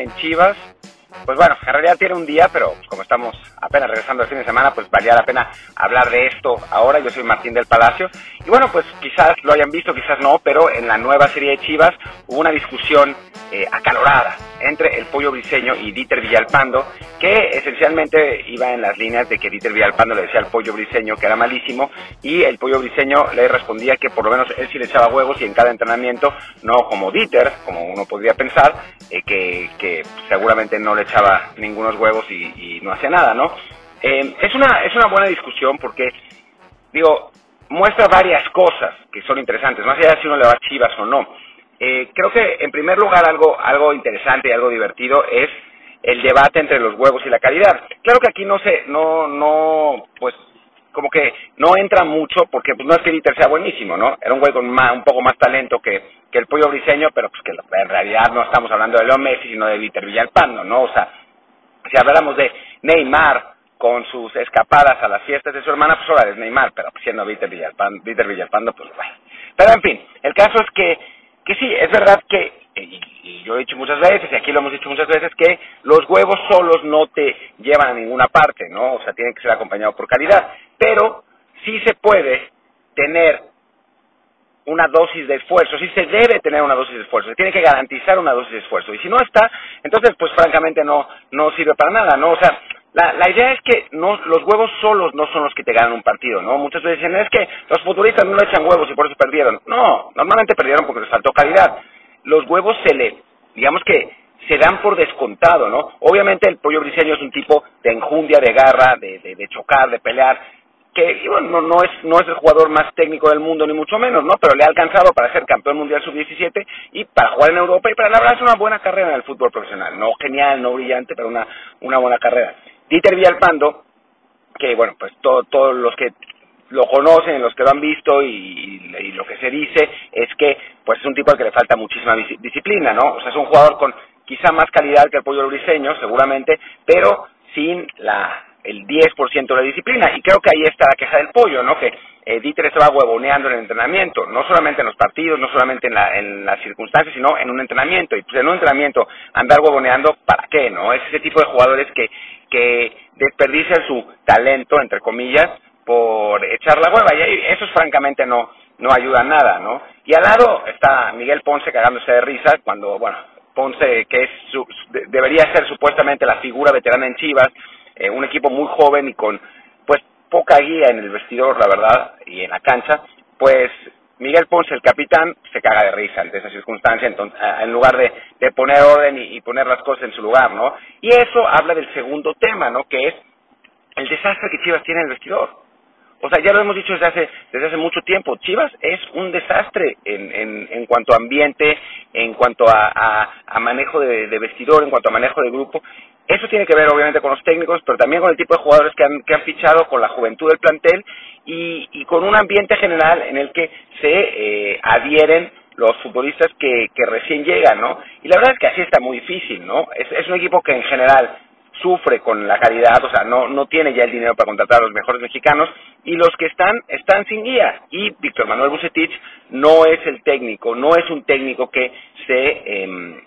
en Chivas. Pues bueno, en realidad tiene un día, pero como estamos apenas regresando al fin de semana, pues valía la pena hablar de esto ahora. Yo soy Martín del Palacio. Y bueno, pues quizás lo hayan visto, quizás no, pero en la nueva serie de Chivas hubo una discusión eh, acalorada entre el Pollo Briseño y Dieter Villalpando, que esencialmente iba en las líneas de que Dieter Villalpando le decía al Pollo Briseño que era malísimo y el Pollo Briseño le respondía que por lo menos él sí le echaba huevos y en cada entrenamiento, no como Dieter, como uno podría pensar, eh, que, seguramente no le echaba ningunos huevos y, no hacía nada, ¿no? Eh, es, una, es una buena discusión porque, digo, muestra varias cosas que son interesantes, más allá de si uno le va a Chivas o no. Eh, creo que en primer lugar algo, algo interesante y algo divertido es el debate entre los huevos y la calidad. Claro que aquí no se, no, no, pues como que no entra mucho porque pues no es que Dieter sea buenísimo, ¿no? Era un güey con un poco más talento que, que el pollo briseño, pero pues que en realidad no estamos hablando de Leo Messi, sino de Dieter Villalpando, ¿no? O sea, si habláramos de Neymar con sus escapadas a las fiestas de su hermana, pues ahora es Neymar, pero pues, siendo Dieter Villalpando, Dieter Villalpando, pues bueno. Pero en fin, el caso es que que sí, es verdad que, y, yo he dicho muchas veces, y aquí lo hemos dicho muchas veces, que los huevos solos no te llevan a ninguna parte, ¿no? O sea, tienen que ser acompañados por calidad. Pero sí se puede tener una dosis de esfuerzo, sí se debe tener una dosis de esfuerzo, se tiene que garantizar una dosis de esfuerzo. Y si no está, entonces, pues francamente no, no sirve para nada, ¿no? O sea, la, la idea es que no, los huevos solos no son los que te ganan un partido, ¿no? Muchas veces dicen, es que los futuristas no le echan huevos y por eso perdieron. No, normalmente perdieron porque les faltó calidad. Los huevos se le, digamos que se dan por descontado, ¿no? Obviamente el pollo briseño es un tipo de enjundia, de garra, de, de, chocar, de pelear, que bueno, no, es, no es el jugador más técnico del mundo, ni mucho menos, ¿no? Pero le ha alcanzado para ser campeón mundial sub-17 y para jugar en Europa y para la verdad es una buena carrera en el fútbol profesional. No genial, no brillante, pero una, una buena carrera. Dieter Villalpando, que bueno, pues todos los que lo conocen, los que lo han visto y, lo que se dice es que pues es un tipo al que le falta muchísima disciplina, ¿no? O sea, es un jugador con quizá más calidad que el Pollo Briseño, seguramente, pero sin la el 10% de la disciplina. Y creo que ahí está la queja del pollo, ¿no? Que eh, Dieter estaba huevoneando en el entrenamiento, no solamente en los partidos, no solamente en, la, en las circunstancias, sino en un entrenamiento. Y pues en un entrenamiento andar huevoneando, ¿para qué, no? Es ese tipo de jugadores que, que desperdician su talento, entre comillas, por echar la hueva. Y eso francamente no, no ayuda a nada, ¿no? Y al lado está Miguel Ponce cagándose de risa cuando, bueno, Ponce, que es debería ser supuestamente la figura veterana en Chivas, eh, un equipo muy joven y con pues poca guía en el vestidor, la verdad, y en la cancha, pues Miguel Ponce, el capitán, se caga de risa ante esa circunstancia, entonces, en lugar de, de poner orden y, poner las cosas en su lugar, ¿no? Y eso habla del segundo tema, ¿no? Que es el desastre que Chivas tiene en el vestidor. O sea, ya lo hemos dicho desde hace, desde hace mucho tiempo, Chivas es un desastre en, en, en cuanto a ambiente, en cuanto a, a, manejo de, de, vestidor, en cuanto a manejo de grupo. Eso tiene que ver obviamente con los técnicos, pero también con el tipo de jugadores que han, que han fichado, con la juventud del plantel y, y con un ambiente general en el que se eh, adhieren los futbolistas que, que recién llegan, ¿no? Y la verdad es que así está muy difícil, ¿no? Es, es un equipo que en general sufre con la calidad, o sea, no, no tiene ya el dinero para contratar a los mejores mexicanos y los que están están sin guía. Y Víctor Manuel Bucetich no es el técnico, no es un técnico que se eh,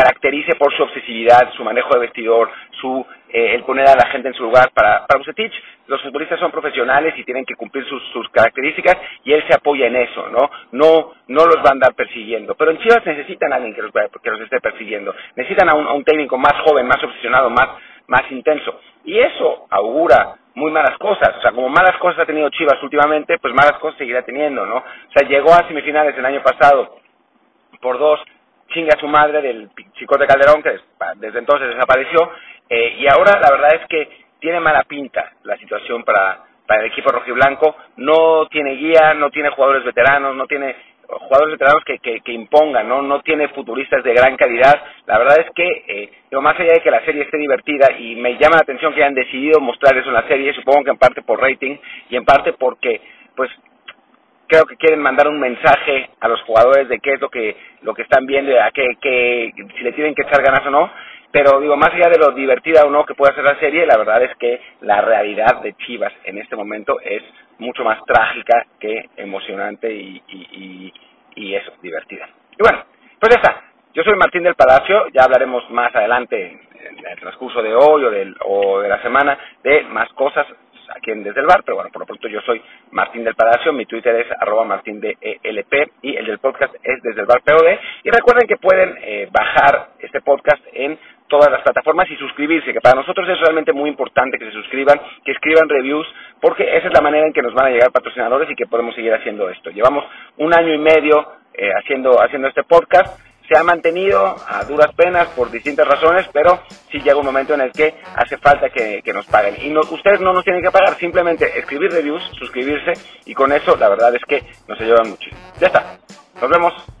caracterice por su obsesividad, su manejo de vestidor, su eh, el poner a la gente en su lugar. Para, para Bucetich, los futbolistas son profesionales y tienen que cumplir sus, sus características y él se apoya en eso, ¿no? No no los va a andar persiguiendo. Pero en Chivas necesitan a alguien que los, que los esté persiguiendo. Necesitan a un, a un técnico más joven, más obsesionado, más, más intenso. Y eso augura muy malas cosas. O sea, como malas cosas ha tenido Chivas últimamente, pues malas cosas seguirá teniendo, ¿no? O sea, llegó a semifinales el año pasado por dos chinga su madre del Chicote Calderón, que desde entonces desapareció, eh, y ahora la verdad es que tiene mala pinta la situación para, para el equipo rojiblanco, no tiene guía, no tiene jugadores veteranos, no tiene jugadores veteranos que, que, que impongan, ¿no? no tiene futuristas de gran calidad. La verdad es que, eh, más allá de que la serie esté divertida, y me llama la atención que hayan decidido mostrar eso en la serie, supongo que en parte por rating y en parte porque, pues, creo que quieren mandar un mensaje a los jugadores de qué es lo que lo que están viendo, a qué, si le tienen que echar ganas o no. Pero digo, más allá de lo divertida o no que pueda ser la serie, la verdad es que la realidad de Chivas en este momento es mucho más trágica que emocionante y, y, y, y eso, divertida. Y bueno, pues ya está. Yo soy Martín del Palacio, ya hablaremos más adelante en el transcurso de hoy o, del, o de la semana de más cosas aquí en Desde el Bar, pero bueno, por lo pronto yo soy Martín del Palacio, mi Twitter es arroba martín de ELP y el del podcast es Desde el Bar POD. Y recuerden que pueden eh, bajar este podcast en todas las plataformas y suscribirse, que para nosotros es realmente muy importante que se suscriban, que escriban reviews, porque esa es la manera en que nos van a llegar patrocinadores y que podemos seguir haciendo esto. Llevamos un año y medio eh, haciendo, haciendo este podcast se ha mantenido a duras penas por distintas razones, pero sí llega un momento en el que hace falta que, nos paguen. Y ustedes no nos tienen que pagar, simplemente escribir reviews, suscribirse y con eso la verdad es que nos ayudan mucho. Ya está, nos vemos.